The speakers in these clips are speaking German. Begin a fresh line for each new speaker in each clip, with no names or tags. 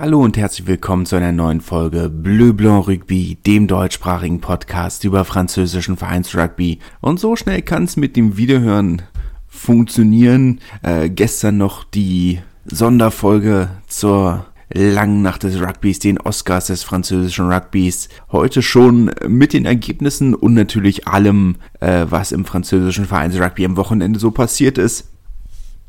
Hallo und herzlich willkommen zu einer neuen Folge Bleu Blanc Rugby, dem deutschsprachigen Podcast über französischen Vereinsrugby. Und so schnell kann es mit dem Wiederhören funktionieren. Äh, gestern noch die Sonderfolge zur langen Nacht des Rugbys, den Oscars des französischen Rugbys. Heute schon mit den Ergebnissen und natürlich allem, äh, was im französischen Vereinsrugby am Wochenende so passiert ist.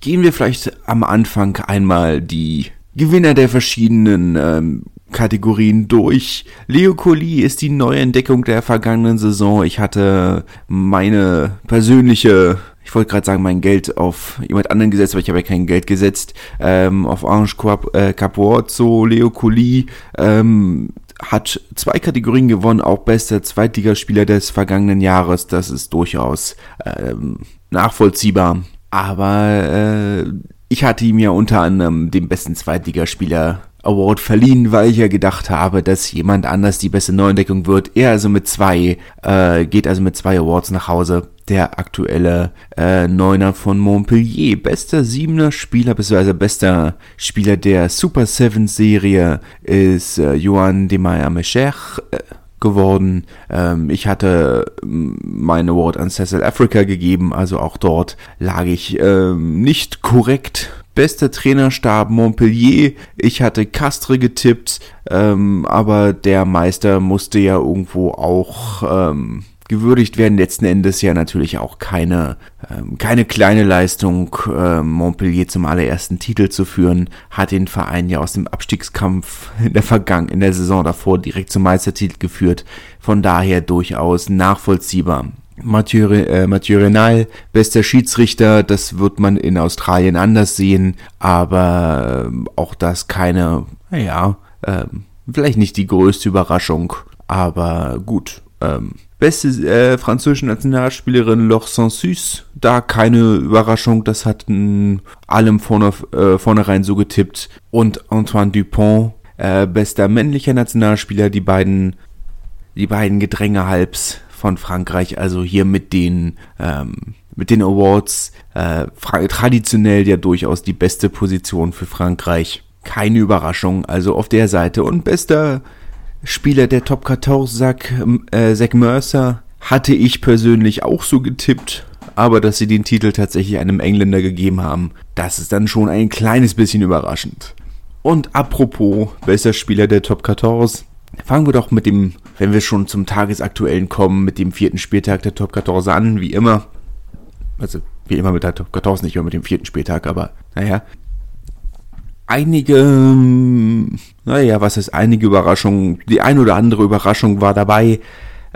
Gehen wir vielleicht am Anfang einmal die Gewinner der verschiedenen ähm, Kategorien durch. Leo Colli ist die neue Entdeckung der vergangenen Saison. Ich hatte meine persönliche, ich wollte gerade sagen, mein Geld auf jemand anderen gesetzt, aber ich habe ja kein Geld gesetzt, ähm, auf Ange äh, Capuozzo, Leo Colli, ähm, hat zwei Kategorien gewonnen, auch bester Zweitligaspieler des vergangenen Jahres. Das ist durchaus ähm, nachvollziehbar. Aber äh, ich hatte ihm ja unter anderem den besten Zweitligaspieler Award verliehen, weil ich ja gedacht habe, dass jemand anders die beste Neuentdeckung wird. Er also mit zwei, äh, geht also mit zwei Awards nach Hause. Der aktuelle äh, Neuner von Montpellier. Bester Siebener Spieler, beziehungsweise bester Spieler der Super Seven Serie ist äh, Johan de Meyer Mecher. Äh, geworden. Ähm, ich hatte ähm, mein Award an Cecil Africa gegeben, also auch dort lag ich ähm, nicht korrekt. Bester Trainerstab Montpellier. Ich hatte Castre getippt, ähm, aber der Meister musste ja irgendwo auch ähm, gewürdigt werden. Letzten Endes ja natürlich auch keine, ähm, keine kleine Leistung, äh, Montpellier zum allerersten Titel zu führen, hat den Verein ja aus dem Abstiegskampf in der Vergangen, in der Saison davor direkt zum Meistertitel geführt. Von daher durchaus nachvollziehbar. Mathieu, äh, Mathieu Renal, bester Schiedsrichter, das wird man in Australien anders sehen, aber äh, auch das keine, naja, äh, vielleicht nicht die größte Überraschung, aber gut. Ähm, Beste äh, französische Nationalspielerin Laure Sansus, da keine Überraschung, das hatten allem vorne, äh, vornherein so getippt. Und Antoine Dupont, äh, bester männlicher Nationalspieler, die beiden, die beiden Gedrängehalbs von Frankreich, also hier mit den, ähm, mit den Awards, äh, traditionell ja durchaus die beste Position für Frankreich. Keine Überraschung, also auf der Seite. Und bester Spieler der Top 14, Zach, äh, Zach Mercer, hatte ich persönlich auch so getippt. Aber dass sie den Titel tatsächlich einem Engländer gegeben haben, das ist dann schon ein kleines bisschen überraschend. Und apropos bester Spieler der Top 14, fangen wir doch mit dem, wenn wir schon zum Tagesaktuellen kommen, mit dem vierten Spieltag der Top 14 an, wie immer. Also, wie immer mit der Top 14, nicht immer mit dem vierten Spieltag, aber naja einige, ähm, naja, was ist einige Überraschungen? Die ein oder andere Überraschung war dabei.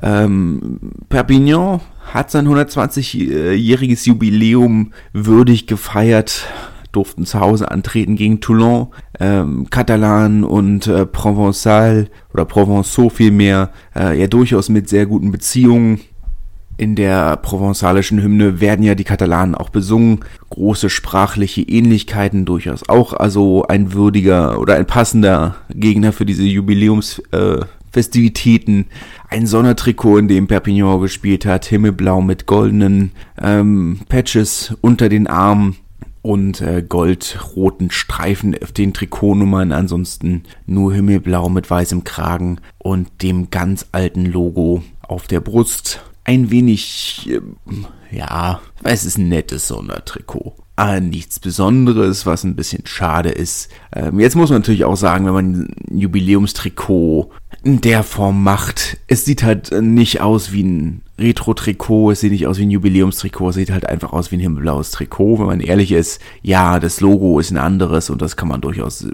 Ähm, Perpignan hat sein 120-jähriges Jubiläum würdig gefeiert, durften zu Hause antreten gegen Toulon, ähm, Catalan und äh, Provençal oder Provençaux vielmehr, äh, ja durchaus mit sehr guten Beziehungen in der provenzalischen Hymne werden ja die Katalanen auch besungen. Große sprachliche Ähnlichkeiten durchaus auch. Also ein würdiger oder ein passender Gegner für diese Jubiläumsfestivitäten. Äh, ein Sondertrikot, in dem Perpignan gespielt hat. Himmelblau mit goldenen ähm, Patches unter den Armen und äh, goldroten Streifen auf den Trikotnummern. Ansonsten nur Himmelblau mit weißem Kragen und dem ganz alten Logo auf der Brust ein wenig, äh, ja, es ist ein nettes Sondertrikot. Aber nichts Besonderes, was ein bisschen schade ist. Ähm, jetzt muss man natürlich auch sagen, wenn man ein Jubiläumstrikot in der Form macht, es sieht halt nicht aus wie ein Retro-Trikot, es sieht nicht aus wie ein Jubiläumstrikot, es sieht halt einfach aus wie ein himmelblaues Trikot. Wenn man ehrlich ist, ja, das Logo ist ein anderes und das kann man durchaus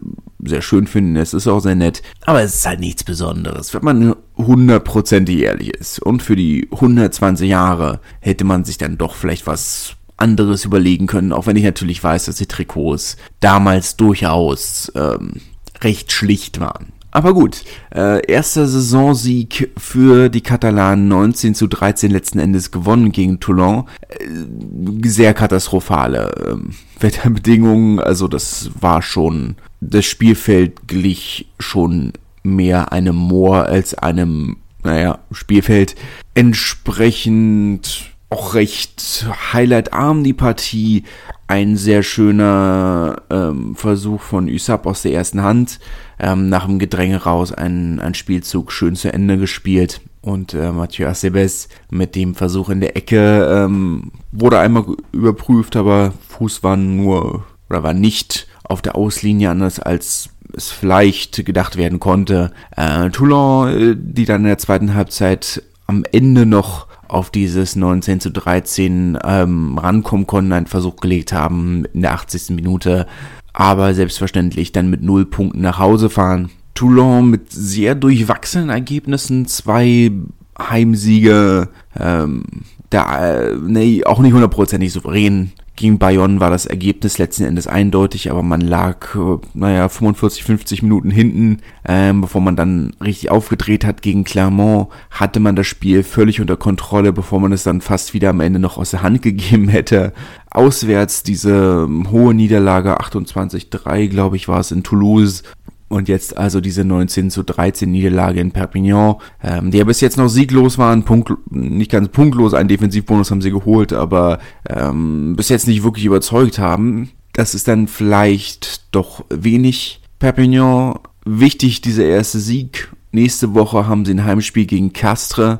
sehr schön finden, es ist auch sehr nett, aber es ist halt nichts Besonderes. Wenn man hundertprozentig ehrlich ist und für die 120 Jahre hätte man sich dann doch vielleicht was anderes überlegen können, auch wenn ich natürlich weiß, dass die Trikots damals durchaus ähm, recht schlicht waren. Aber gut, äh, erster Saisonsieg für die Katalanen 19 zu 13 letzten Endes gewonnen gegen Toulon. Äh, sehr katastrophale äh, Wetterbedingungen, also das war schon, das Spielfeld glich schon mehr einem Moor als einem, naja, Spielfeld. Entsprechend auch recht highlightarm die Partie. Ein sehr schöner ähm, Versuch von Usap aus der ersten Hand ähm, nach dem Gedränge raus einen, einen Spielzug schön zu Ende gespielt. Und äh, Mathieu Acebes mit dem Versuch in der Ecke ähm, wurde einmal überprüft, aber Fuß war nur oder war nicht auf der Auslinie anders als es vielleicht gedacht werden konnte. Äh, Toulon, äh, die dann in der zweiten Halbzeit am Ende noch auf dieses 19 zu 13 ähm, rankommen konnten, einen Versuch gelegt haben in der 80. Minute, aber selbstverständlich dann mit null Punkten nach Hause fahren. Toulon mit sehr durchwachsenen Ergebnissen, zwei Heimsiege, ähm, da, äh, nee, auch nicht hundertprozentig souverän gegen Bayonne war das Ergebnis letzten Endes eindeutig, aber man lag, äh, naja, 45, 50 Minuten hinten, ähm, bevor man dann richtig aufgedreht hat gegen Clermont, hatte man das Spiel völlig unter Kontrolle, bevor man es dann fast wieder am Ende noch aus der Hand gegeben hätte. Auswärts diese ähm, hohe Niederlage, 28-3, glaube ich, war es in Toulouse, und jetzt also diese 19 zu 13 Niederlage in Perpignan, ähm, die ja bis jetzt noch sieglos waren, Punkt, nicht ganz punktlos, einen Defensivbonus haben sie geholt, aber ähm, bis jetzt nicht wirklich überzeugt haben. Das ist dann vielleicht doch wenig. Perpignan, wichtig dieser erste Sieg Nächste Woche haben sie ein Heimspiel gegen Castre.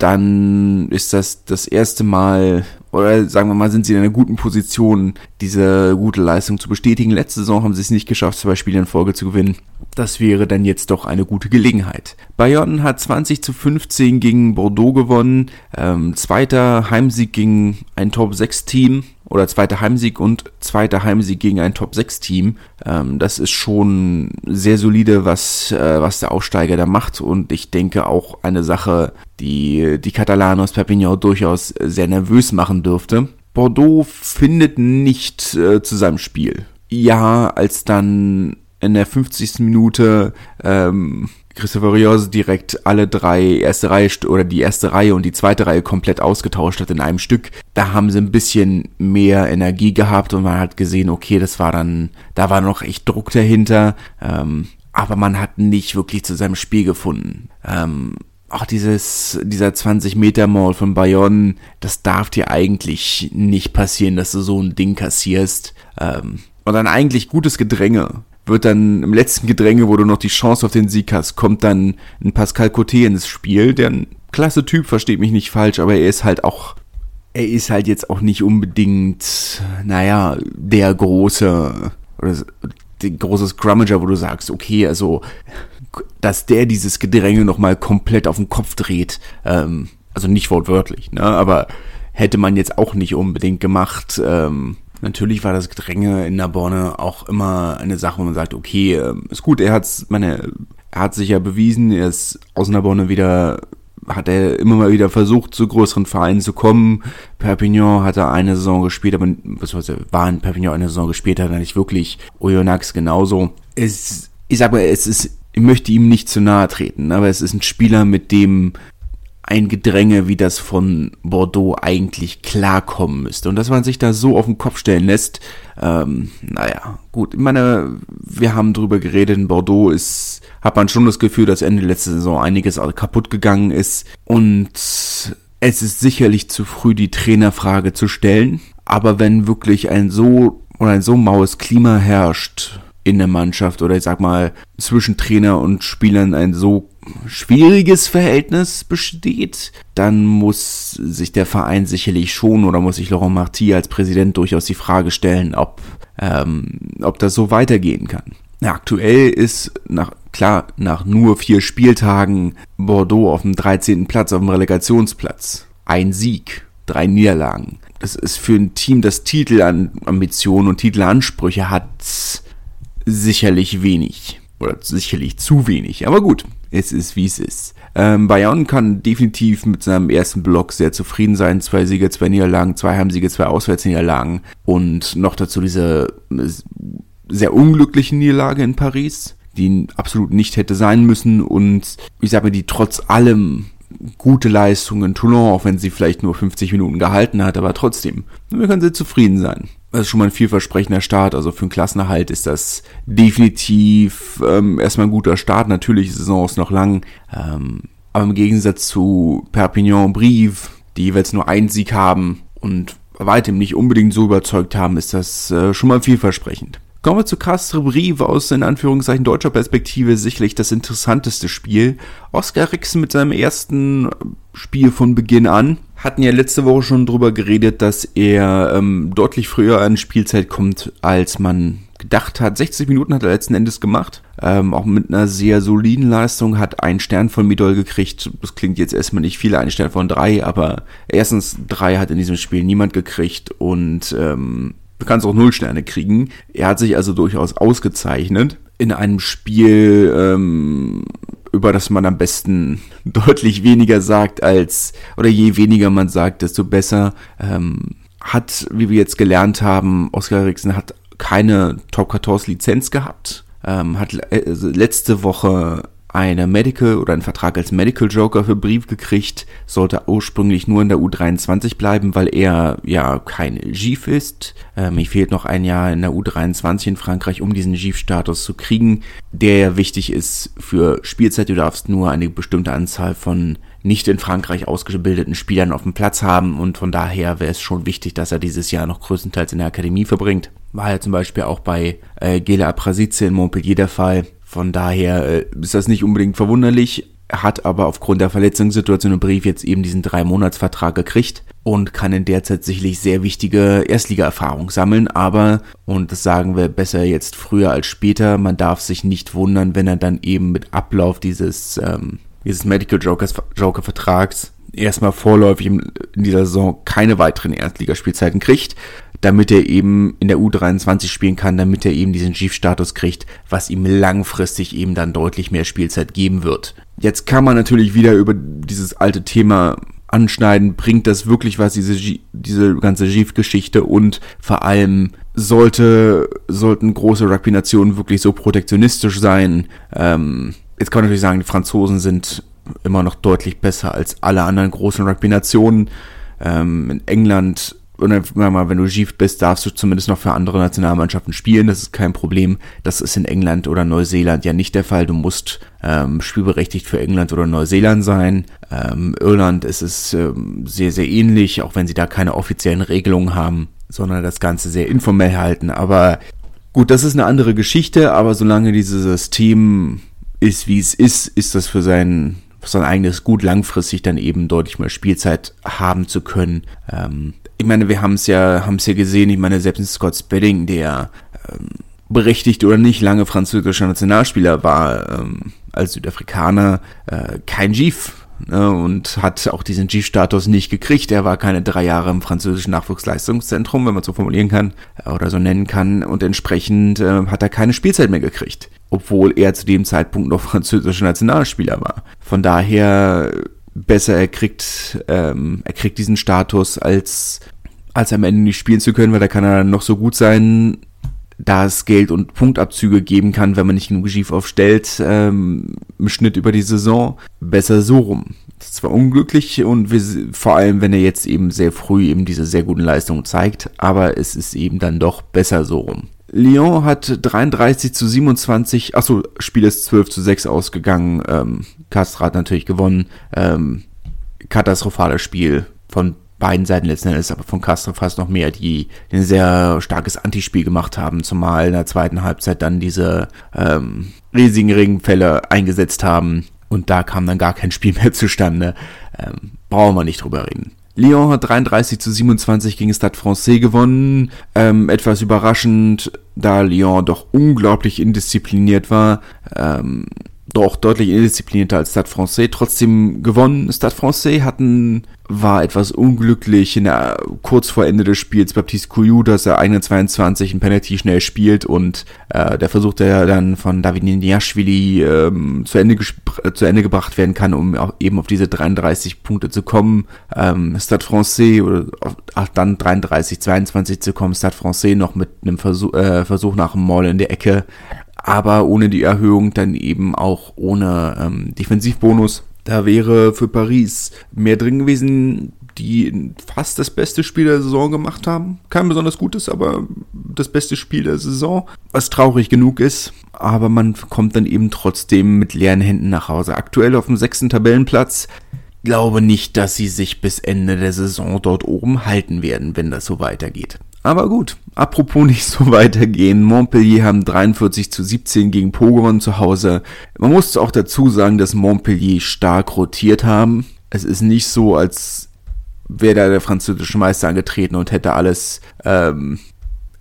Dann ist das das erste Mal, oder sagen wir mal, sind sie in einer guten Position, diese gute Leistung zu bestätigen. Letzte Saison haben sie es nicht geschafft, zwei Spiele in Folge zu gewinnen. Das wäre dann jetzt doch eine gute Gelegenheit. Bayonne hat 20 zu 15 gegen Bordeaux gewonnen. Ähm, zweiter Heimsieg gegen ein Top 6 Team oder zweiter Heimsieg und zweiter Heimsieg gegen ein Top 6 Team. Ähm, das ist schon sehr solide, was, äh, was der Aufsteiger da macht und ich denke auch eine Sache, die die Katalanen aus Perpignan durchaus sehr nervös machen dürfte. Bordeaux findet nicht äh, zu seinem Spiel. Ja, als dann in der 50. Minute ähm, Christopher Rios direkt alle drei erste Reihe oder die erste Reihe und die zweite Reihe komplett ausgetauscht hat in einem Stück. Da haben sie ein bisschen mehr Energie gehabt und man hat gesehen, okay, das war dann, da war noch echt Druck dahinter, ähm, aber man hat nicht wirklich zu seinem Spiel gefunden. Ähm, auch dieses, dieser 20 Meter Mall von Bayonne, das darf dir eigentlich nicht passieren, dass du so ein Ding kassierst. Ähm, und dann eigentlich gutes Gedränge wird dann im letzten Gedränge, wo du noch die Chance auf den Sieg hast, kommt dann ein Pascal Coté ins Spiel, der ein klasse Typ, versteht mich nicht falsch, aber er ist halt auch, er ist halt jetzt auch nicht unbedingt, naja, der große, oder der große Scrummager, wo du sagst, okay, also, dass der dieses Gedränge nochmal komplett auf den Kopf dreht, ähm, also nicht wortwörtlich, ne, aber hätte man jetzt auch nicht unbedingt gemacht, ähm, Natürlich war das Gedränge in Narbonne auch immer eine Sache, wo man sagt, okay, ähm, ist gut, er hat's, meine, er hat sich ja bewiesen, er ist aus Narbonne wieder, hat er immer mal wieder versucht, zu größeren Vereinen zu kommen. Perpignan hat er eine Saison gespielt, aber beziehungsweise war in Perpignan eine Saison gespielt, hat er nicht wirklich. Oyonnax genauso. Es, ich sag mal, es ist, ich möchte ihm nicht zu nahe treten, aber es ist ein Spieler, mit dem ein Gedränge wie das von Bordeaux eigentlich klarkommen müsste. Und dass man sich da so auf den Kopf stellen lässt, ähm, naja, gut. Ich meine, wir haben drüber geredet, in Bordeaux ist, hat man schon das Gefühl, dass Ende letzte Saison einiges kaputt gegangen ist. Und es ist sicherlich zu früh, die Trainerfrage zu stellen. Aber wenn wirklich ein so oder ein so maues Klima herrscht, in der Mannschaft oder ich sag mal zwischen Trainer und Spielern ein so schwieriges Verhältnis besteht, dann muss sich der Verein sicherlich schon oder muss sich Laurent Marty als Präsident durchaus die Frage stellen, ob, ähm, ob das so weitergehen kann. Aktuell ist nach, klar, nach nur vier Spieltagen Bordeaux auf dem 13. Platz, auf dem Relegationsplatz. Ein Sieg, drei Niederlagen. Das ist für ein Team, das Titelambitionen und Titelansprüche hat, sicherlich wenig. Oder sicherlich zu wenig. Aber gut, es ist wie es ist. Ähm, Bayern kann definitiv mit seinem ersten Block sehr zufrieden sein. Zwei Siege, zwei Niederlagen, zwei Heimsiege, zwei Auswärtsniederlagen und noch dazu diese äh, sehr unglücklichen Niederlage in Paris, die absolut nicht hätte sein müssen und ich sage mal, die trotz allem gute Leistung in Toulon, auch wenn sie vielleicht nur 50 Minuten gehalten hat, aber trotzdem, wir können sehr zufrieden sein. Das ist schon mal ein vielversprechender Start. Also für einen Klassenerhalt ist das definitiv ähm, erstmal ein guter Start. Natürlich, die Saison ist noch lang. Ähm, aber im Gegensatz zu Perpignan und Brive, die jeweils nur einen Sieg haben und weitem nicht unbedingt so überzeugt haben, ist das äh, schon mal vielversprechend. Kommen wir zu Castre Brive aus in Anführungszeichen deutscher Perspektive sicherlich das interessanteste Spiel. Oskar Rixen mit seinem ersten Spiel von Beginn an. Hatten ja letzte Woche schon drüber geredet, dass er ähm, deutlich früher an Spielzeit kommt, als man gedacht hat. 60 Minuten hat er letzten Endes gemacht. Ähm, auch mit einer sehr soliden Leistung, hat einen Stern von Midol gekriegt. Das klingt jetzt erstmal nicht viel, ein Stern von drei, aber erstens drei hat in diesem Spiel niemand gekriegt und ähm, du kannst auch null Sterne kriegen. Er hat sich also durchaus ausgezeichnet in einem Spiel, ähm, über das man am besten deutlich weniger sagt als, oder je weniger man sagt, desto besser. Ähm, hat, wie wir jetzt gelernt haben, Oskar Eriksen hat keine Top 14 Lizenz gehabt, ähm, hat äh, letzte Woche eine Medical oder einen Vertrag als Medical Joker für Brief gekriegt, sollte ursprünglich nur in der U23 bleiben, weil er ja kein GIF ist. Ähm, mir fehlt noch ein Jahr in der U23 in Frankreich, um diesen GIF-Status zu kriegen, der ja wichtig ist für Spielzeit. Du darfst nur eine bestimmte Anzahl von nicht in Frankreich ausgebildeten Spielern auf dem Platz haben und von daher wäre es schon wichtig, dass er dieses Jahr noch größtenteils in der Akademie verbringt. War ja zum Beispiel auch bei äh, Gela Aprasice in Montpellier der Fall. Von daher äh, ist das nicht unbedingt verwunderlich, hat aber aufgrund der Verletzungssituation im Brief jetzt eben diesen drei Monatsvertrag gekriegt und kann in der Zeit sicherlich sehr wichtige Erstliga-Erfahrung sammeln. Aber, und das sagen wir besser jetzt früher als später, man darf sich nicht wundern, wenn er dann eben mit Ablauf dieses ähm, dieses Medical Jokers, Joker Vertrags erstmal vorläufig in dieser Saison keine weiteren Erstligaspielzeiten kriegt, damit er eben in der U23 spielen kann, damit er eben diesen Chief-Status kriegt, was ihm langfristig eben dann deutlich mehr Spielzeit geben wird. Jetzt kann man natürlich wieder über dieses alte Thema anschneiden, bringt das wirklich was, diese, diese ganze Chief-Geschichte? Und vor allem sollte, sollten große Rugby-Nationen wirklich so protektionistisch sein, ähm, Jetzt kann man natürlich sagen, die Franzosen sind immer noch deutlich besser als alle anderen großen Rugby-Nationen. Ähm, in England, wenn du Gief bist, darfst du zumindest noch für andere Nationalmannschaften spielen. Das ist kein Problem. Das ist in England oder Neuseeland ja nicht der Fall. Du musst ähm, spielberechtigt für England oder Neuseeland sein. Ähm, Irland ist es ähm, sehr, sehr ähnlich, auch wenn sie da keine offiziellen Regelungen haben, sondern das Ganze sehr informell halten. Aber gut, das ist eine andere Geschichte, aber solange dieses System ist, wie es ist, ist das für sein, für sein eigenes Gut langfristig dann eben deutlich mehr Spielzeit haben zu können. Ähm, ich meine, wir haben es ja, haben es ja gesehen, ich meine, selbst Scott Spedding, der ähm, berechtigt oder nicht lange französischer Nationalspieler war, ähm, als Südafrikaner, äh, kein ne, und hat auch diesen G-Status nicht gekriegt. Er war keine drei Jahre im französischen Nachwuchsleistungszentrum, wenn man so formulieren kann äh, oder so nennen kann und entsprechend äh, hat er keine Spielzeit mehr gekriegt obwohl er zu dem Zeitpunkt noch französischer Nationalspieler war. Von daher besser, er kriegt, ähm, er kriegt diesen Status, als, als am Ende nicht spielen zu können, weil da kann er noch so gut sein, da es Geld und Punktabzüge geben kann, wenn man nicht genug Schief aufstellt, ähm, im Schnitt über die Saison, besser so rum. Das ist zwar unglücklich und wir, vor allem, wenn er jetzt eben sehr früh eben diese sehr guten Leistungen zeigt, aber es ist eben dann doch besser so rum. Lyon hat 33 zu 27, achso, Spiel ist 12 zu 6 ausgegangen. Ähm, Castra hat natürlich gewonnen. Ähm, katastrophales Spiel von beiden Seiten letzten Endes, aber von Castro fast noch mehr, die ein sehr starkes Antispiel gemacht haben, zumal in der zweiten Halbzeit dann diese ähm, riesigen Regenfälle eingesetzt haben und da kam dann gar kein Spiel mehr zustande. Ähm, brauchen wir nicht drüber reden. Lyon hat 33 zu 27 gegen Stade Francais gewonnen. Ähm, etwas überraschend, da Lyon doch unglaublich indiszipliniert war. Ähm, doch deutlich indisziplinierter als Stade Francais, trotzdem gewonnen. Stade Francais hatten war etwas unglücklich in der, kurz vor Ende des Spiels Baptiste Couillou, dass er 21 ein Penalty schnell spielt und äh, der versucht er dann von David Niashvili ähm, zu, Ende zu Ende gebracht werden kann, um auch eben auf diese 33 Punkte zu kommen. Ähm, Stade Francais oder auf, dann 33, 22 zu kommen, Stade Francais noch mit einem Versuch, äh, Versuch nach dem Maul in der Ecke, aber ohne die Erhöhung dann eben auch ohne ähm, Defensivbonus da wäre für Paris mehr drin gewesen, die fast das beste Spiel der Saison gemacht haben. Kein besonders gutes, aber das beste Spiel der Saison, was traurig genug ist. Aber man kommt dann eben trotzdem mit leeren Händen nach Hause. Aktuell auf dem sechsten Tabellenplatz. Glaube nicht, dass sie sich bis Ende der Saison dort oben halten werden, wenn das so weitergeht. Aber gut, apropos nicht so weitergehen. Montpellier haben 43 zu 17 gegen Po zu Hause. Man muss auch dazu sagen, dass Montpellier stark rotiert haben. Es ist nicht so, als wäre da der französische Meister angetreten und hätte alles ähm,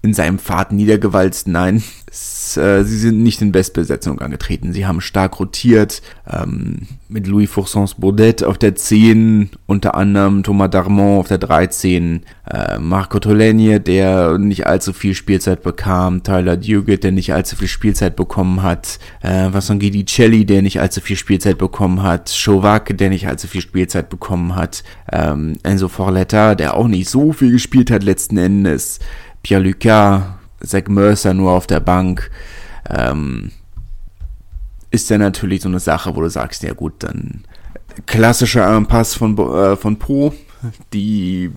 in seinem Pfad niedergewalzt. Nein, äh, sie sind nicht in Bestbesetzung angetreten. Sie haben stark rotiert, ähm, mit Louis Foursons Baudet auf der 10, unter anderem Thomas Darmon auf der 13, äh, Marco Tolegne, der nicht allzu viel Spielzeit bekam, Tyler Duguid, der nicht allzu viel Spielzeit bekommen hat, äh, Vincent Guidicelli, der nicht allzu viel Spielzeit bekommen hat, Chauvac, der nicht allzu viel Spielzeit bekommen hat, ähm, Enzo Forletta, der auch nicht so viel gespielt hat letzten Endes, Pierre Lucas, Zach Mercer nur auf der Bank, ähm, ist ja natürlich so eine Sache, wo du sagst, ja gut, dann klassischer Pass von, äh, von Po, die,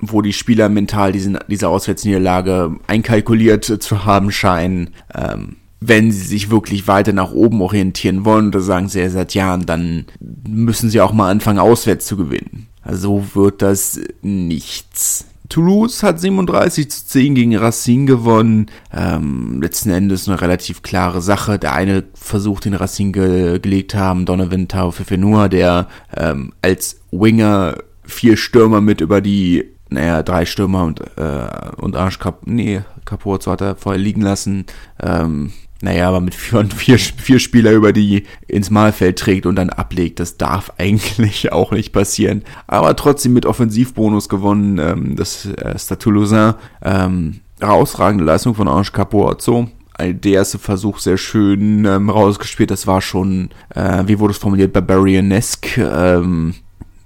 wo die Spieler mental diesen, diese Auswärtsniederlage einkalkuliert zu haben scheinen. Ähm, wenn sie sich wirklich weiter nach oben orientieren wollen, oder sagen sie ja seit Jahren, dann müssen sie auch mal anfangen, auswärts zu gewinnen. Also wird das nichts. Toulouse hat 37 zu 10 gegen Racine gewonnen. Ähm, letzten Endes eine relativ klare Sache. Der eine Versuch, den Racine ge gelegt haben, Donovan Taufifenua, der ähm, als Winger vier Stürmer mit über die, naja, drei Stürmer und, äh, und Arsch Cap nee, Capozzo hat er vorher liegen lassen. Ähm, naja, aber mit vier, vier, vier Spieler über die ins Mahlfeld trägt und dann ablegt, das darf eigentlich auch nicht passieren. Aber trotzdem mit Offensivbonus gewonnen, ähm, das äh, Stade Lausanne. Ähm, herausragende Leistung von Ange Capuozzo. Der erste Versuch sehr schön ähm, rausgespielt. Das war schon, äh, wie wurde es formuliert, Barbarianesque. Ähm,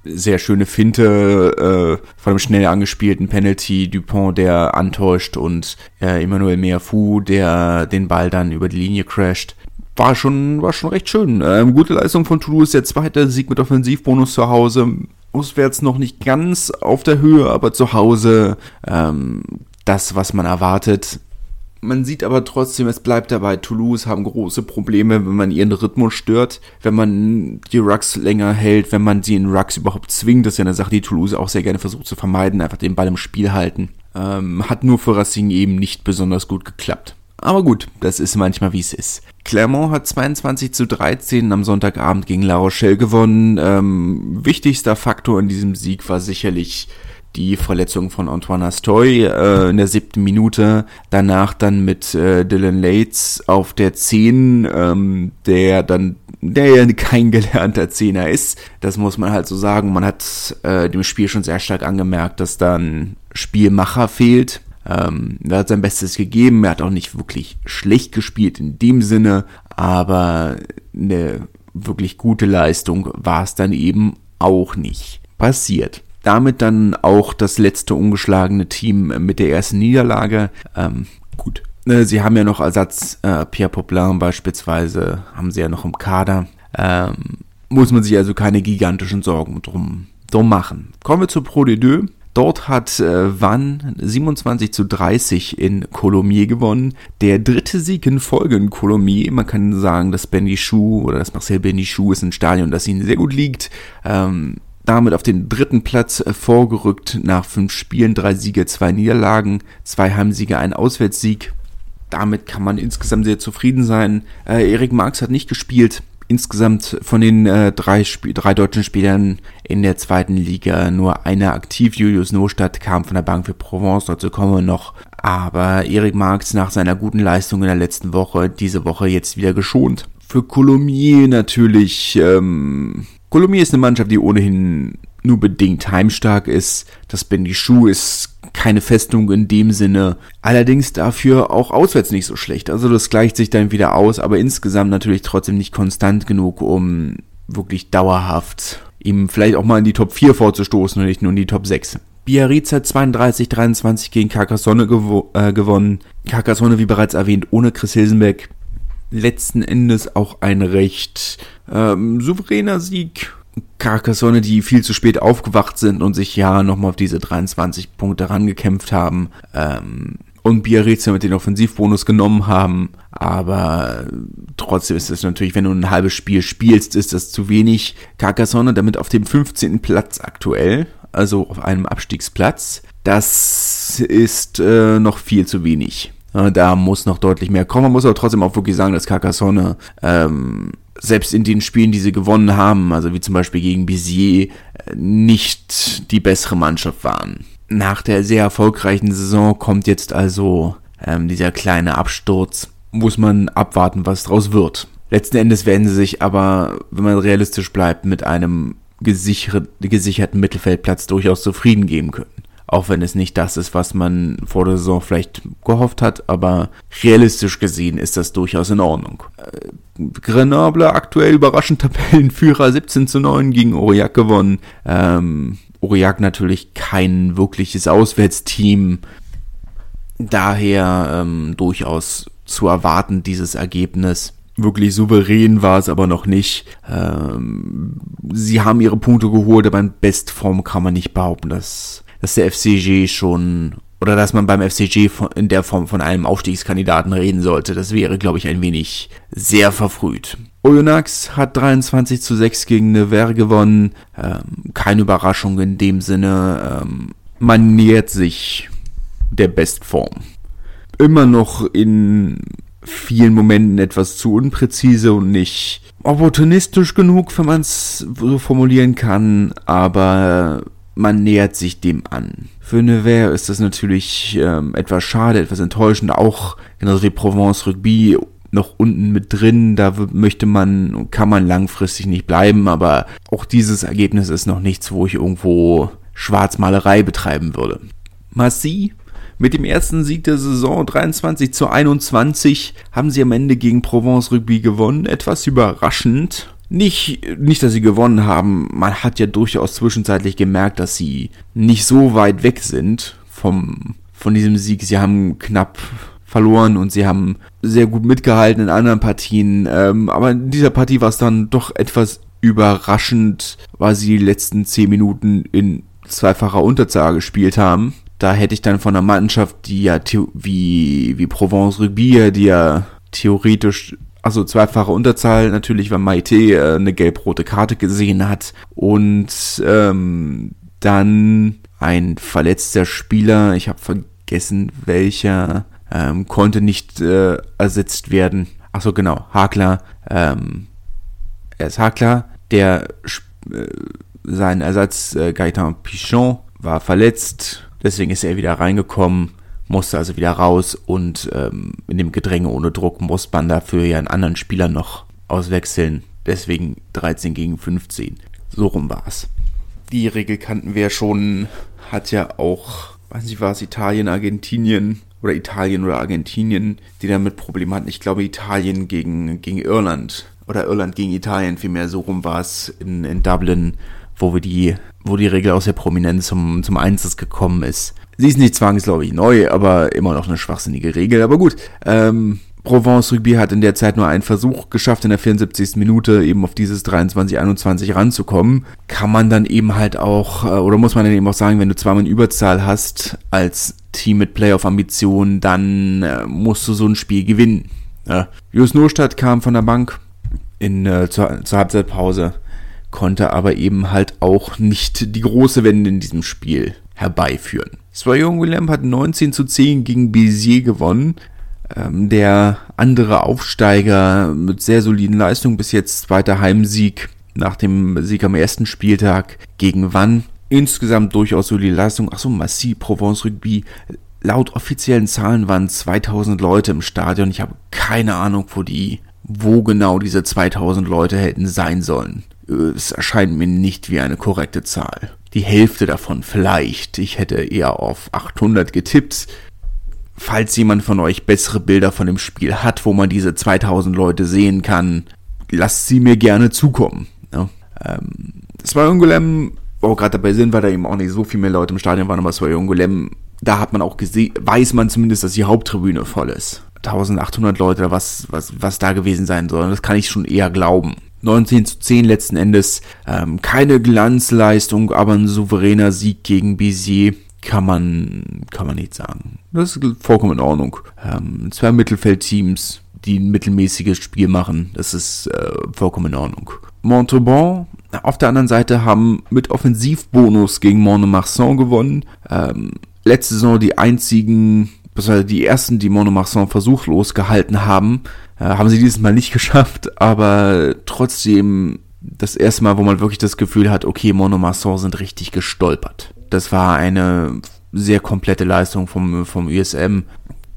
sehr schöne Finte äh, von einem schnell angespielten Penalty, Dupont, der antäuscht und äh, Emmanuel Meafu, der den Ball dann über die Linie crasht. War schon, war schon recht schön. Ähm, gute Leistung von Toulouse, der zweite Sieg mit Offensivbonus zu Hause. Auswärts noch nicht ganz auf der Höhe, aber zu Hause ähm, das, was man erwartet. Man sieht aber trotzdem, es bleibt dabei, Toulouse haben große Probleme, wenn man ihren Rhythmus stört, wenn man die Rucks länger hält, wenn man sie in Rucks überhaupt zwingt. Das ist ja eine Sache, die Toulouse auch sehr gerne versucht zu vermeiden, einfach den Ball im Spiel halten. Ähm, hat nur für Racing eben nicht besonders gut geklappt. Aber gut, das ist manchmal wie es ist. Clermont hat 22 zu 13 am Sonntagabend gegen La Rochelle gewonnen. Ähm, wichtigster Faktor in diesem Sieg war sicherlich die Verletzung von Antoine Astoy äh, in der siebten Minute. Danach dann mit äh, Dylan Lates auf der 10, ähm, der dann der ja kein gelernter Zehner ist. Das muss man halt so sagen. Man hat äh, dem Spiel schon sehr stark angemerkt, dass dann Spielmacher fehlt. Ähm, er hat sein Bestes gegeben. Er hat auch nicht wirklich schlecht gespielt in dem Sinne, aber eine wirklich gute Leistung war es dann eben auch nicht passiert damit dann auch das letzte ungeschlagene Team mit der ersten Niederlage. Ähm, gut. Äh, sie haben ja noch Ersatz, äh, Pierre Poplin beispielsweise, haben sie ja noch im Kader. Ähm, muss man sich also keine gigantischen Sorgen drum, drum machen. Kommen wir zu Pro de Deux. Dort hat äh, Van 27 zu 30 in Colomiers gewonnen. Der dritte Sieg in Folge in Colomiers. Man kann sagen, dass Benny Chou oder dass Marcel Benny Chou ist ein Stadion, das ihnen sehr gut liegt. Ähm, damit auf den dritten Platz äh, vorgerückt nach fünf Spielen, drei Siege, zwei Niederlagen, zwei Heimsiege, ein Auswärtssieg. Damit kann man insgesamt sehr zufrieden sein. Äh, Erik Marx hat nicht gespielt. Insgesamt von den äh, drei, drei deutschen Spielern in der zweiten Liga nur einer aktiv. Julius Nostadt kam von der Bank für Provence, dazu kommen wir noch. Aber Erik Marx nach seiner guten Leistung in der letzten Woche, diese Woche jetzt wieder geschont. Für Colomiers natürlich ähm, Colomiers ist eine Mannschaft, die ohnehin nur bedingt heimstark ist. Das Schuh ist keine Festung in dem Sinne. Allerdings dafür auch auswärts nicht so schlecht. Also das gleicht sich dann wieder aus, aber insgesamt natürlich trotzdem nicht konstant genug, um wirklich dauerhaft ihm vielleicht auch mal in die Top 4 vorzustoßen und nicht nur in die Top 6. Biarritz hat 32-23 gegen Carcassonne gewo äh, gewonnen. Carcassonne, wie bereits erwähnt, ohne Chris Hilsenbeck letzten Endes auch ein recht ähm, souveräner Sieg. Carcassonne, die viel zu spät aufgewacht sind und sich ja nochmal auf diese 23 Punkte rangekämpft haben. Ähm, und Biarritz mit den Offensivbonus genommen haben. Aber trotzdem ist es natürlich, wenn du ein halbes Spiel spielst, ist das zu wenig. Carcassonne damit auf dem 15. Platz aktuell, also auf einem Abstiegsplatz. das ist äh, noch viel zu wenig. Da muss noch deutlich mehr kommen. Man muss aber trotzdem auch wirklich sagen, dass Carcassonne ähm, selbst in den Spielen, die sie gewonnen haben, also wie zum Beispiel gegen Bizier, nicht die bessere Mannschaft waren. Nach der sehr erfolgreichen Saison kommt jetzt also ähm, dieser kleine Absturz. Muss man abwarten, was draus wird. Letzten Endes werden sie sich aber, wenn man realistisch bleibt, mit einem gesicherten Mittelfeldplatz durchaus zufrieden geben können. Auch wenn es nicht das ist, was man vor der Saison vielleicht gehofft hat, aber realistisch gesehen ist das durchaus in Ordnung. Äh, Grenoble aktuell überraschend Tabellenführer 17 zu 9 gegen Aurillac gewonnen. Ähm, Aurillac natürlich kein wirkliches Auswärtsteam. Daher ähm, durchaus zu erwarten, dieses Ergebnis. Wirklich souverän war es aber noch nicht. Ähm, sie haben ihre Punkte geholt, aber in Bestform kann man nicht behaupten, dass dass der FCG schon oder dass man beim FCG von, in der Form von einem Aufstiegskandidaten reden sollte. Das wäre, glaube ich, ein wenig sehr verfrüht. Oyonnax hat 23 zu 6 gegen Nevers gewonnen. Ähm, keine Überraschung in dem Sinne. Ähm, man nähert sich der Bestform. Immer noch in vielen Momenten etwas zu unpräzise und nicht opportunistisch genug, wenn man es so formulieren kann, aber man nähert sich dem an. Für Nevers ist das natürlich ähm, etwas schade, etwas enttäuschend, auch genauso wie Provence Rugby noch unten mit drin, da möchte man, kann man langfristig nicht bleiben, aber auch dieses Ergebnis ist noch nichts, wo ich irgendwo Schwarzmalerei betreiben würde. Massi mit dem ersten Sieg der Saison 23 zu 21 haben sie am Ende gegen Provence Rugby gewonnen. Etwas überraschend. Nicht, nicht, dass sie gewonnen haben. Man hat ja durchaus zwischenzeitlich gemerkt, dass sie nicht so weit weg sind vom, von diesem Sieg. Sie haben knapp verloren und sie haben sehr gut mitgehalten in anderen Partien. Ähm, aber in dieser Partie war es dann doch etwas überraschend, weil sie die letzten zehn Minuten in zweifacher Unterzahl gespielt haben. Da hätte ich dann von einer Mannschaft, die ja wie, wie Provence Rugby, die ja theoretisch also zweifache Unterzahl natürlich, weil Maite äh, eine gelb-rote Karte gesehen hat. Und ähm, dann ein verletzter Spieler, ich habe vergessen welcher, ähm, konnte nicht äh, ersetzt werden. Achso, genau, Hakler, ähm, er ist Hakler, der äh, sein Ersatz äh, Gaetan Pichon war verletzt, deswegen ist er wieder reingekommen musste also wieder raus und ähm, in dem Gedränge ohne Druck muss man dafür ja einen anderen Spieler noch auswechseln. Deswegen 13 gegen 15. So rum war's. Die Regel kannten wir schon, hat ja auch, weiß nicht, war es Italien, Argentinien oder Italien oder Argentinien, die damit Probleme hatten. Ich glaube Italien gegen, gegen Irland oder Irland gegen Italien, vielmehr so rum war es in, in Dublin, wo wir die, wo die Regel aus der Prominenz zum, zum Einsatz gekommen ist. Sie ist nicht zwangsläufig neu, aber immer noch eine schwachsinnige Regel. Aber gut, ähm, Provence Rugby hat in der Zeit nur einen Versuch geschafft, in der 74. Minute eben auf dieses 23-21 ranzukommen. Kann man dann eben halt auch, äh, oder muss man dann eben auch sagen, wenn du zweimal eine Überzahl hast als Team mit Playoff-Ambitionen, dann äh, musst du so ein Spiel gewinnen. Ja. Jus Nostadt kam von der Bank in, äh, zur, zur Halbzeitpause, konnte aber eben halt auch nicht die große Wende in diesem Spiel herbeiführen. Swayon Willem hat 19 zu 10 gegen Bézier gewonnen. Ähm, der andere Aufsteiger mit sehr soliden Leistungen bis jetzt zweiter Heimsieg nach dem Sieg am ersten Spieltag gegen Wann. Insgesamt durchaus solide Leistung. Achso, Massy, Provence Rugby. Laut offiziellen Zahlen waren 2000 Leute im Stadion. Ich habe keine Ahnung, wo die, wo genau diese 2000 Leute hätten sein sollen. Es erscheint mir nicht wie eine korrekte Zahl die Hälfte davon vielleicht. Ich hätte eher auf 800 getippt. Falls jemand von euch bessere Bilder von dem Spiel hat, wo man diese 2000 Leute sehen kann, lasst sie mir gerne zukommen. Ja. Ähm, Swayongulem, wo wir gerade dabei sind, weil da eben auch nicht so viel mehr Leute im Stadion waren, aber Swayongulem, da hat man auch gesehen, weiß man zumindest, dass die Haupttribüne voll ist. 1800 Leute, was, was, was da gewesen sein soll. Das kann ich schon eher glauben. 19 zu 10 letzten Endes. Ähm, keine Glanzleistung, aber ein souveräner Sieg gegen Bizier kann man, kann man nicht sagen. Das ist vollkommen in Ordnung. Ähm, zwei Mittelfeldteams, die ein mittelmäßiges Spiel machen, das ist äh, vollkommen in Ordnung. Montauban auf der anderen Seite haben mit Offensivbonus gegen Mont-de-Marsan gewonnen. Ähm, letzte Saison die einzigen, beziehungsweise die ersten, die Monomarsan versuchslos gehalten haben. Äh, haben sie dieses Mal nicht geschafft, aber trotzdem das erste Mal, wo man wirklich das Gefühl hat, okay, Monomarsan sind richtig gestolpert. Das war eine sehr komplette Leistung vom, vom USM,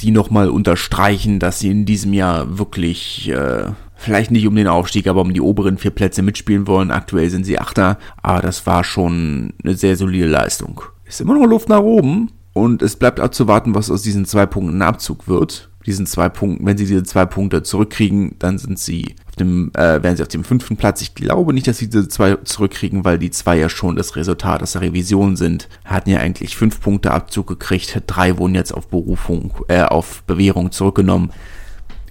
die nochmal unterstreichen, dass sie in diesem Jahr wirklich äh, vielleicht nicht um den Aufstieg, aber um die oberen vier Plätze mitspielen wollen. Aktuell sind sie Achter, aber das war schon eine sehr solide Leistung. Ist immer noch Luft nach oben und es bleibt abzuwarten, was aus diesen zwei Punkten Abzug wird. Diesen zwei Punkten, wenn sie diese zwei Punkte zurückkriegen, dann sind sie auf dem, äh, werden sie auf dem fünften Platz. Ich glaube nicht, dass sie diese zwei zurückkriegen, weil die zwei ja schon das Resultat aus der Revision sind. Hatten ja eigentlich fünf Punkte Abzug gekriegt, drei wurden jetzt auf Berufung, äh, auf Bewährung zurückgenommen.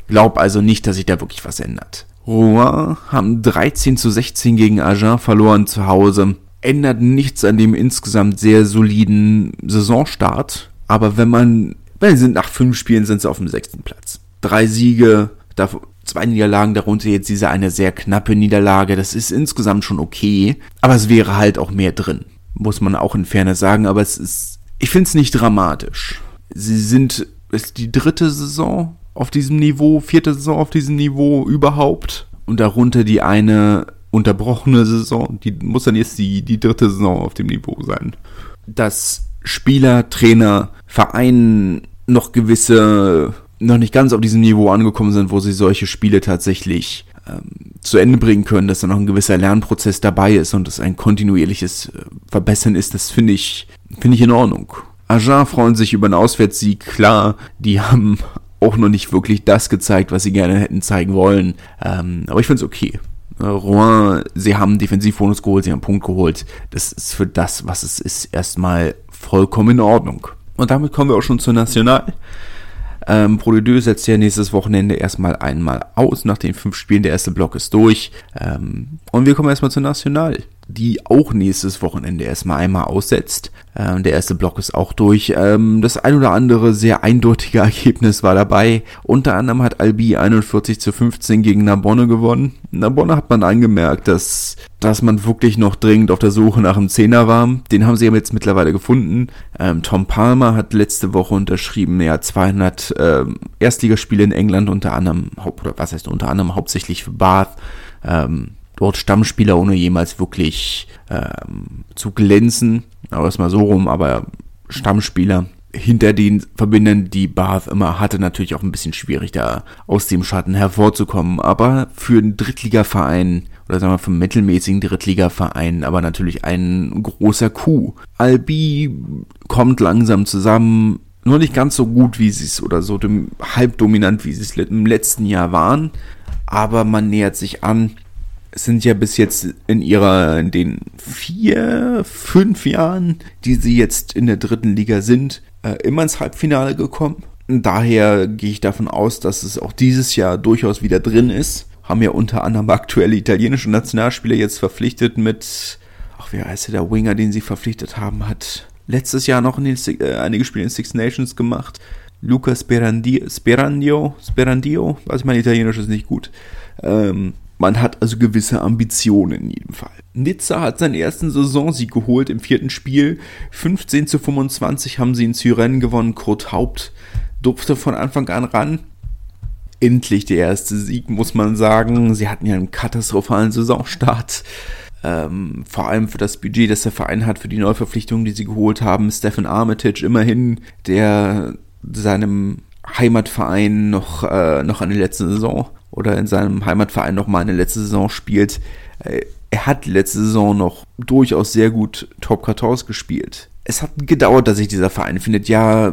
Glaub also nicht, dass sich da wirklich was ändert. Rouen haben 13 zu 16 gegen Agen verloren zu Hause. Ändert nichts an dem insgesamt sehr soliden Saisonstart. Aber wenn man, sie sind nach fünf Spielen, sind sie auf dem sechsten Platz. Drei Siege, zwei Niederlagen, darunter jetzt diese eine sehr knappe Niederlage. Das ist insgesamt schon okay. Aber es wäre halt auch mehr drin. Muss man auch in Fairness sagen. Aber es ist, ich finde es nicht dramatisch. Sie sind, ist die dritte Saison auf diesem Niveau, vierte Saison auf diesem Niveau überhaupt. Und darunter die eine unterbrochene Saison, die muss dann jetzt die, die dritte Saison auf dem Niveau sein. Dass Spieler, Trainer, Verein noch gewisse, noch nicht ganz auf diesem Niveau angekommen sind, wo sie solche Spiele tatsächlich ähm, zu Ende bringen können, dass da noch ein gewisser Lernprozess dabei ist und es ein kontinuierliches äh, Verbessern ist, das finde ich, finde ich in Ordnung. Agen freuen sich über einen Auswärtssieg, klar, die haben auch noch nicht wirklich das gezeigt, was sie gerne hätten zeigen wollen. Ähm, aber ich finde es okay. Äh, Rouen, sie haben Defensivbonus geholt, sie haben Punkt geholt. Das ist für das, was es ist, erstmal vollkommen in Ordnung. Und damit kommen wir auch schon zur National. Ähm, Pro setzt ja nächstes Wochenende erstmal einmal aus. Nach den fünf Spielen, der erste Block ist durch. Ähm, und wir kommen erstmal zur National die auch nächstes Wochenende erstmal einmal aussetzt. Ähm, der erste Block ist auch durch. Ähm, das ein oder andere sehr eindeutige Ergebnis war dabei. Unter anderem hat Albi 41 zu 15 gegen Narbonne gewonnen. Narbonne hat man angemerkt, dass, dass man wirklich noch dringend auf der Suche nach einem Zehner war. Den haben sie jetzt mittlerweile gefunden. Ähm, Tom Palmer hat letzte Woche unterschrieben, ja 200 ähm, Erstligaspiele in England unter anderem, oder was heißt unter anderem hauptsächlich für Bath. Ähm, dort Stammspieler, ohne jemals wirklich ähm, zu glänzen. Aber ist mal so rum, aber Stammspieler. Hinter den Verbindern, die Bath immer hatte, natürlich auch ein bisschen schwierig, da aus dem Schatten hervorzukommen. Aber für einen Drittligaverein oder sagen wir für einen mittelmäßigen Drittligaverein, aber natürlich ein großer Coup. Albi kommt langsam zusammen, nur nicht ganz so gut, wie sie es oder so halb dominant, wie sie es im letzten Jahr waren, aber man nähert sich an sind ja bis jetzt in ihrer, in den vier, fünf Jahren, die sie jetzt in der dritten Liga sind, äh, immer ins Halbfinale gekommen. Daher gehe ich davon aus, dass es auch dieses Jahr durchaus wieder drin ist. Haben ja unter anderem aktuelle italienische Nationalspieler jetzt verpflichtet mit, ach, wie heißt der, Winger, den sie verpflichtet haben, hat letztes Jahr noch den, äh, einige Spiele in Six Nations gemacht. Luca Sperandio, Sperandio, Sperandio, ich mein Italienisch ist nicht gut. Ähm, man hat also gewisse Ambitionen in jedem Fall. Nizza hat seinen ersten Saisonsieg geholt im vierten Spiel. 15 zu 25 haben sie in Syren gewonnen. Kurt Haupt durfte von Anfang an ran. Endlich der erste Sieg, muss man sagen. Sie hatten ja einen katastrophalen Saisonstart. Ähm, vor allem für das Budget, das der Verein hat, für die Neuverpflichtungen, die sie geholt haben. Stephen Armitage immerhin, der seinem Heimatverein noch, äh, noch an die letzte Saison oder in seinem Heimatverein noch mal eine letzte Saison spielt. Äh, er hat letzte Saison noch durchaus sehr gut Top 14 gespielt. Es hat gedauert, dass sich dieser Verein findet. Ja,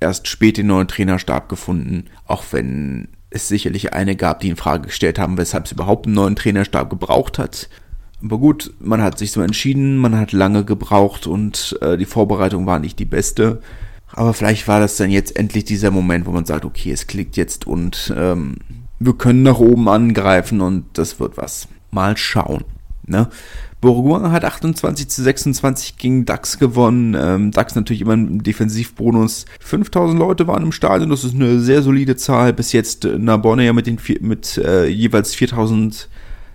erst spät den neuen Trainerstab gefunden, auch wenn es sicherlich eine gab, die in Frage gestellt haben, weshalb es überhaupt einen neuen Trainerstab gebraucht hat. Aber gut, man hat sich so entschieden, man hat lange gebraucht und äh, die Vorbereitung war nicht die beste. Aber vielleicht war das dann jetzt endlich dieser Moment, wo man sagt, okay, es klickt jetzt und ähm, wir können nach oben angreifen und das wird was. Mal schauen. Ne? Bourgoin hat 28 zu 26 gegen DAX gewonnen. Ähm, DAX natürlich immer ein Defensivbonus. 5000 Leute waren im Stadion, das ist eine sehr solide Zahl. Bis jetzt äh, Narbonne ja mit, den vier, mit äh, jeweils 4000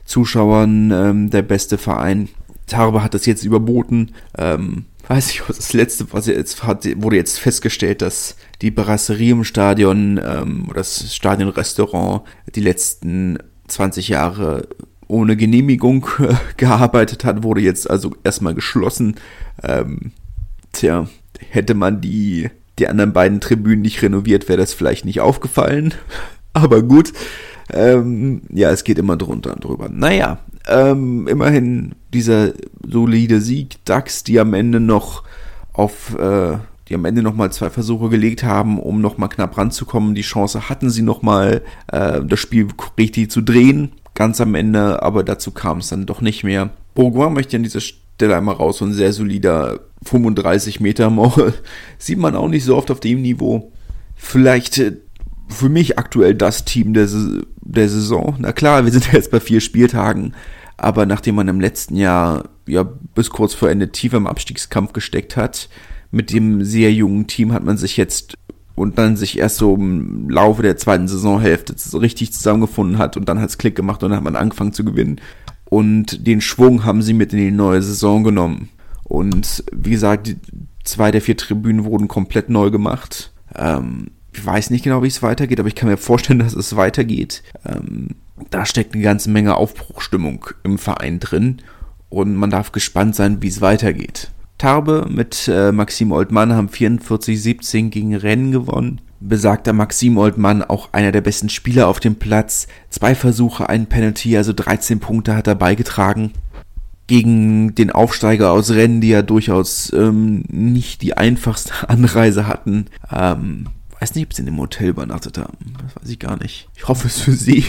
Zuschauern ähm, der beste Verein. Tarbe hat das jetzt überboten. Ähm, weiß ich, was das letzte, was jetzt hat, wurde jetzt festgestellt, dass die Brasserie im Stadion ähm, oder das Stadionrestaurant die letzten 20 Jahre ohne Genehmigung äh, gearbeitet hat, wurde jetzt also erstmal geschlossen. Ähm, tja, hätte man die, die anderen beiden Tribünen nicht renoviert, wäre das vielleicht nicht aufgefallen. Aber gut, ähm, ja, es geht immer drunter und drüber. Naja, ähm, immerhin dieser solide Sieg. DAX, die am Ende noch auf, äh, die am Ende nochmal zwei Versuche gelegt haben, um nochmal knapp ranzukommen. Die Chance hatten sie nochmal, äh, das Spiel richtig zu drehen. Ganz am Ende, aber dazu kam es dann doch nicht mehr. Bourgoin möchte an dieser Stelle einmal raus, so ein sehr solider 35 Meter Mauer. Sieht man auch nicht so oft auf dem Niveau. Vielleicht äh, für mich aktuell das Team der, der Saison. Na klar, wir sind jetzt bei vier Spieltagen, aber nachdem man im letzten Jahr ja bis kurz vor Ende tief im Abstiegskampf gesteckt hat, mit dem sehr jungen Team hat man sich jetzt und dann sich erst so im Laufe der zweiten Saisonhälfte so richtig zusammengefunden hat und dann hat es Klick gemacht und dann hat man angefangen zu gewinnen. Und den Schwung haben sie mit in die neue Saison genommen. Und wie gesagt, zwei der vier Tribünen wurden komplett neu gemacht. Ähm, ich weiß nicht genau, wie es weitergeht, aber ich kann mir vorstellen, dass es weitergeht. Ähm, da steckt eine ganze Menge Aufbruchstimmung im Verein drin und man darf gespannt sein, wie es weitergeht. Tarbe mit äh, Maxim Oldmann haben 44-17 gegen Rennen gewonnen. Besagter Maxim Oldmann auch einer der besten Spieler auf dem Platz. Zwei Versuche, ein Penalty, also 13 Punkte hat er beigetragen. Gegen den Aufsteiger aus Rennen, die ja durchaus ähm, nicht die einfachste Anreise hatten. Ähm, weiß nicht, ob sie in dem Hotel übernachtet haben. Das weiß ich gar nicht. Ich hoffe es für sie.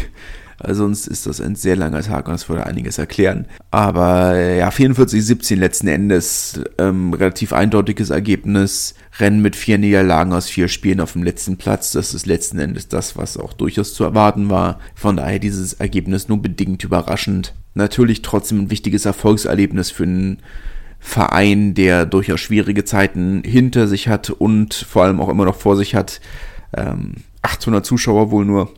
Sonst ist das ein sehr langer Tag und das würde einiges erklären. Aber ja, 44-17 letzten Endes. Ähm, relativ eindeutiges Ergebnis. Rennen mit vier Niederlagen aus vier Spielen auf dem letzten Platz. Das ist letzten Endes das, was auch durchaus zu erwarten war. Von daher dieses Ergebnis nur bedingt überraschend. Natürlich trotzdem ein wichtiges Erfolgserlebnis für einen Verein, der durchaus schwierige Zeiten hinter sich hat und vor allem auch immer noch vor sich hat. Ähm, 800 Zuschauer wohl nur.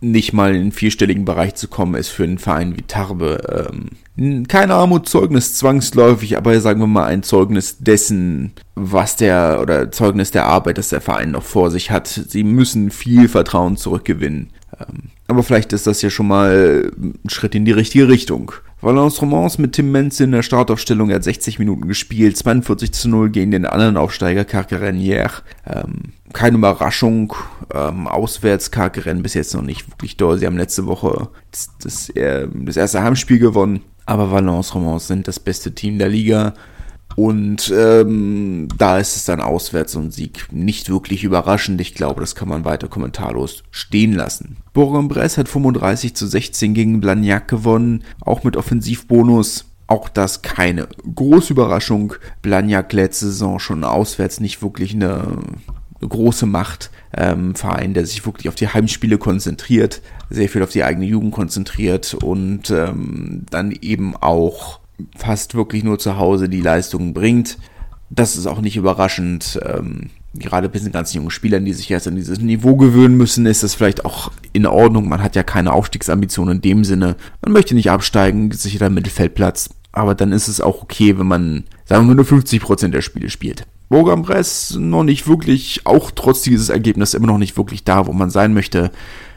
Nicht mal in den vierstelligen Bereich zu kommen, ist für einen Verein wie Tarbe ähm, kein Armutszeugnis zwangsläufig, aber sagen wir mal ein Zeugnis dessen, was der oder Zeugnis der Arbeit, das der Verein noch vor sich hat. Sie müssen viel Vertrauen zurückgewinnen. Ähm, aber vielleicht ist das ja schon mal ein Schritt in die richtige Richtung. Valence Romance mit Tim Menze in der Startaufstellung. Er hat 60 Minuten gespielt, 42 zu 0 gegen den anderen Aufsteiger Carcarenier. Ähm, keine Überraschung. Ähm, auswärts Carcaren bis jetzt noch nicht wirklich doll. Sie haben letzte Woche das, das, äh, das erste Heimspiel gewonnen. Aber Valence Romance sind das beste Team der Liga. Und ähm, da ist es dann auswärts und Sieg nicht wirklich überraschend. Ich glaube, das kann man weiter kommentarlos stehen lassen. Bourg-en-Bresse hat 35 zu 16 gegen Blagnac gewonnen, auch mit Offensivbonus. Auch das keine große Überraschung. Blagnac letzte Saison schon auswärts nicht wirklich eine, große Macht. Ähm, Verein, der sich wirklich auf die Heimspiele konzentriert, sehr viel auf die eigene Jugend konzentriert und ähm, dann eben auch fast wirklich nur zu Hause die Leistungen bringt. Das ist auch nicht überraschend. Ähm, gerade bei den ganzen jungen Spielern, die sich erst an dieses Niveau gewöhnen müssen, ist das vielleicht auch in Ordnung. Man hat ja keine Aufstiegsambitionen in dem Sinne. Man möchte nicht absteigen, sicherer Mittelfeldplatz. Aber dann ist es auch okay, wenn man, sagen wir nur 50% der Spiele spielt. Bourg-en-Bresse noch nicht wirklich, auch trotz dieses Ergebnisses immer noch nicht wirklich da, wo man sein möchte.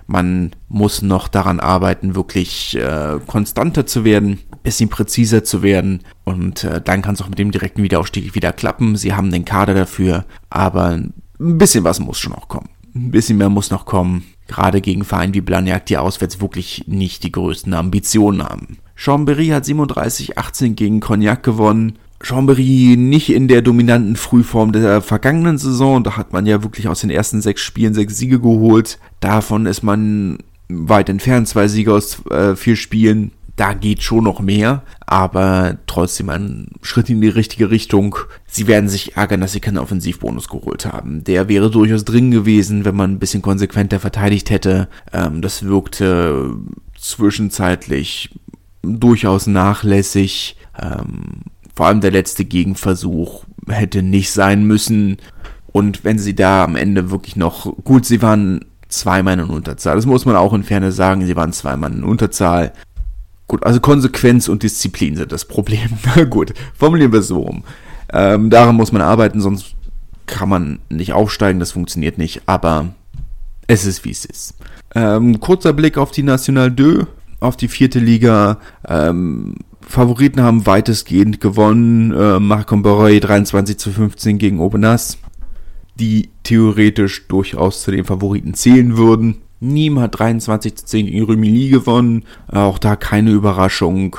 Man muss noch daran arbeiten, wirklich äh, konstanter zu werden bisschen präziser zu werden und äh, dann kann es auch mit dem direkten Wiederaufstieg wieder klappen. Sie haben den Kader dafür, aber ein bisschen was muss schon noch kommen. Ein bisschen mehr muss noch kommen, gerade gegen Vereine wie Blagnac, die auswärts wirklich nicht die größten Ambitionen haben. Chambéry hat 37-18 gegen Cognac gewonnen. Chambéry nicht in der dominanten Frühform der vergangenen Saison. Da hat man ja wirklich aus den ersten sechs Spielen sechs Siege geholt. Davon ist man weit entfernt, zwei Siege aus äh, vier Spielen da geht schon noch mehr, aber trotzdem ein Schritt in die richtige Richtung. Sie werden sich ärgern, dass sie keinen Offensivbonus geholt haben. Der wäre durchaus drin gewesen, wenn man ein bisschen konsequenter verteidigt hätte. Ähm, das wirkte zwischenzeitlich durchaus nachlässig. Ähm, vor allem der letzte Gegenversuch hätte nicht sein müssen. Und wenn sie da am Ende wirklich noch, gut, sie waren zweimal in Unterzahl. Das muss man auch in Ferne sagen. Sie waren zweimal in Unterzahl. Gut, also Konsequenz und Disziplin sind das Problem. Na gut, formulieren wir es so rum. Ähm, daran muss man arbeiten, sonst kann man nicht aufsteigen, das funktioniert nicht, aber es ist wie es ist. Ähm, kurzer Blick auf die National 2, auf die vierte Liga. Ähm, Favoriten haben weitestgehend gewonnen. Äh, Marcon Borrey 23 zu 15 gegen Obenas, die theoretisch durchaus zu den Favoriten zählen würden. Niem hat 23 zu 10 gegen Rumilly gewonnen. Auch da keine Überraschung.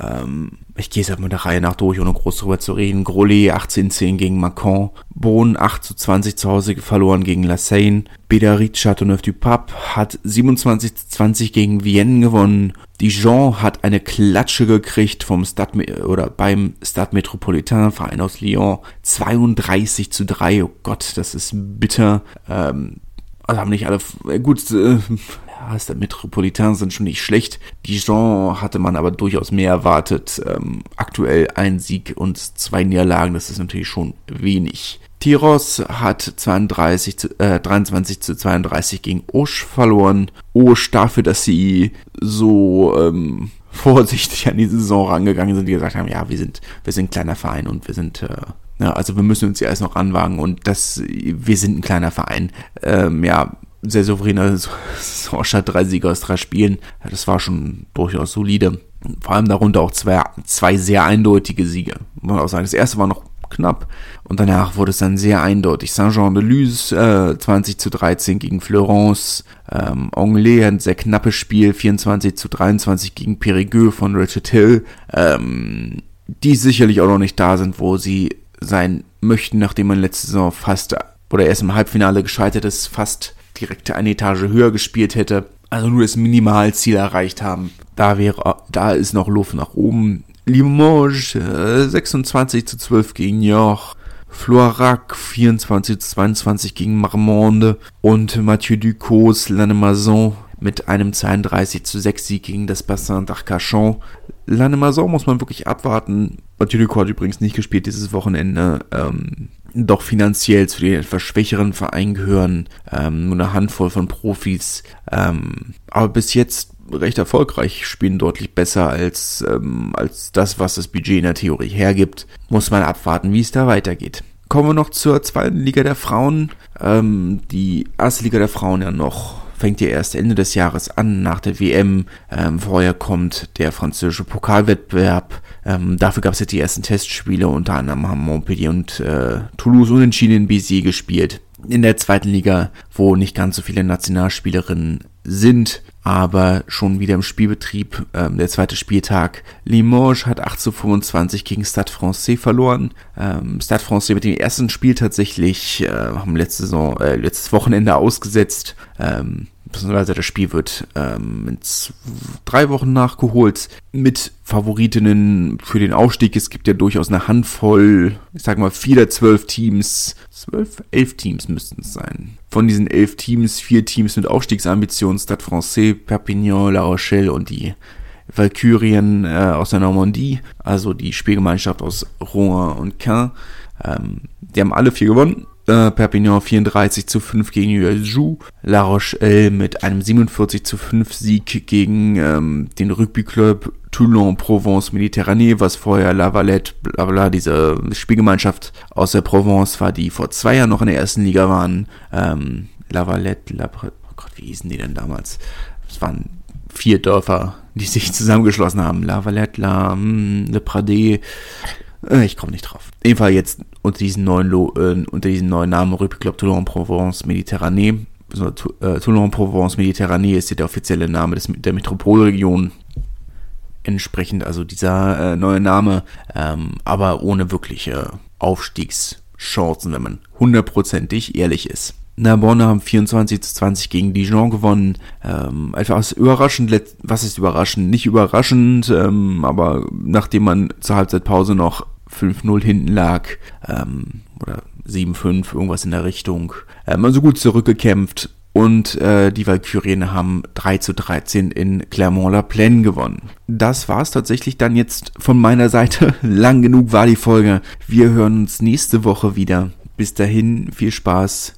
Ähm, ich gehe es einfach der Reihe nach durch, ohne groß drüber zu reden. Grolet 18-10 gegen Macron. Bohn 8 zu 20 zu Hause verloren gegen La Seine. Bedarit Chateauneuf du Pape hat 27 zu 20 gegen Vienne gewonnen. Dijon hat eine Klatsche gekriegt vom Stade oder beim Stade Metropolitain Verein aus Lyon 32 zu 3. Oh Gott, das ist bitter. Ähm, also haben nicht alle gut äh, ja, Stade Metropolitain sind schon nicht schlecht. Dijon hatte man aber durchaus mehr erwartet. Ähm, aktuell ein Sieg und zwei Niederlagen, das ist natürlich schon wenig. Tiros hat 32 zu, äh, 23 zu 32 gegen Osch verloren. Osch dafür, dass sie so ähm, vorsichtig an die Saison rangegangen sind, die gesagt haben, ja, wir sind, wir sind ein kleiner Verein und wir sind, äh, ja, also wir müssen uns ja erst noch ranwagen und das, wir sind ein kleiner Verein. Ähm, ja, sehr souveräner Saisonstart, drei Sieger aus drei Spielen. Das war schon durchaus solide. Vor allem darunter auch zwei, zwei sehr eindeutige Siege. Muss auch sagen, das erste war noch knapp. Und danach wurde es dann sehr eindeutig. Saint-Jean-de-Luz äh, 20 zu 13 gegen Florence. Ähm, Anglais ein sehr knappes Spiel, 24 zu 23 gegen Périgueux von Richard Hill. Ähm, die sicherlich auch noch nicht da sind, wo sie sein möchten, nachdem man letzte Saison fast oder erst im Halbfinale gescheitert ist, fast direkt eine Etage höher gespielt hätte. Also nur das Minimalziel erreicht haben. Da wäre, da ist noch Luft nach oben. Limoges äh, 26 zu 12 gegen Joch. Floirac 24 zu 22 gegen Marmande und Mathieu Ducos Lannemazon mit einem 32 zu 6 Sieg gegen das Bassin d'Arcachon. Lannemazon muss man wirklich abwarten. Mathieu Ducos hat übrigens nicht gespielt dieses Wochenende. Ähm, doch finanziell zu den etwas schwächeren Vereinen gehören. Ähm, nur eine Handvoll von Profis. Ähm, aber bis jetzt recht erfolgreich, spielen deutlich besser als, ähm, als das, was das Budget in der Theorie hergibt. Muss man abwarten, wie es da weitergeht. Kommen wir noch zur zweiten Liga der Frauen. Ähm, die erste Liga der Frauen ja noch fängt ja erst Ende des Jahres an, nach der WM. Ähm, vorher kommt der französische Pokalwettbewerb. Ähm, dafür gab es jetzt die ersten Testspiele, unter anderem haben Montpellier und äh, Toulouse unentschieden in Béziers gespielt. In der zweiten Liga, wo nicht ganz so viele Nationalspielerinnen sind, aber schon wieder im Spielbetrieb. Ähm, der zweite Spieltag. Limoges hat 8 zu 25 gegen Stade Francais verloren. Ähm, Stade Francais mit dem ersten Spiel tatsächlich äh, haben letzte Saison, äh, letztes Wochenende ausgesetzt. Ähm, beziehungsweise das Spiel wird ähm, in drei Wochen nachgeholt mit Favoritinnen für den Aufstieg. Es gibt ja durchaus eine Handvoll, ich sag mal, vier der zwölf Teams, zwölf, elf Teams müssten es sein. Von diesen elf Teams, vier Teams mit Aufstiegsambitionen, Stade Francais, Perpignan, La Rochelle und die Valkyrien äh, aus der Normandie, also die Spielgemeinschaft aus Rouen und Caen. Ähm, die haben alle vier gewonnen äh, Perpignan 34 zu 5 gegen Yuezhou, La Rochelle mit einem 47 zu 5 Sieg gegen ähm, den Rugby-Club Toulon Provence Méditerranée, was vorher La Valette, bla bla, diese Spielgemeinschaft aus der Provence war, die vor zwei Jahren noch in der ersten Liga waren. Ähm, La Valette, La oh Gott, wie hießen die denn damals? Es waren vier Dörfer, die sich zusammengeschlossen haben. La Valette, La, mm, Le Pradé, ich komme nicht drauf. Jedenfalls jetzt unter diesen neuen, Lo äh, unter diesen neuen Namen Club Toulon-Provence Mediterranee. Äh, Toulon-Provence Mediterranee ist der offizielle Name des, der Metropolregion. Entsprechend also dieser äh, neue Name, ähm, aber ohne wirkliche Aufstiegschancen, wenn man hundertprozentig ehrlich ist. Narbonne haben 24 zu 20 gegen Dijon gewonnen. Ähm, etwas überraschend, was ist überraschend? Nicht überraschend, ähm, aber nachdem man zur Halbzeitpause noch 5-0 hinten lag, ähm, oder 7-5, irgendwas in der Richtung, ähm, also gut zurückgekämpft und äh, die Valkyrien haben 3 zu 13 in Clermont-la-Plaine gewonnen. Das war es tatsächlich dann jetzt von meiner Seite. Lang genug war die Folge. Wir hören uns nächste Woche wieder. Bis dahin, viel Spaß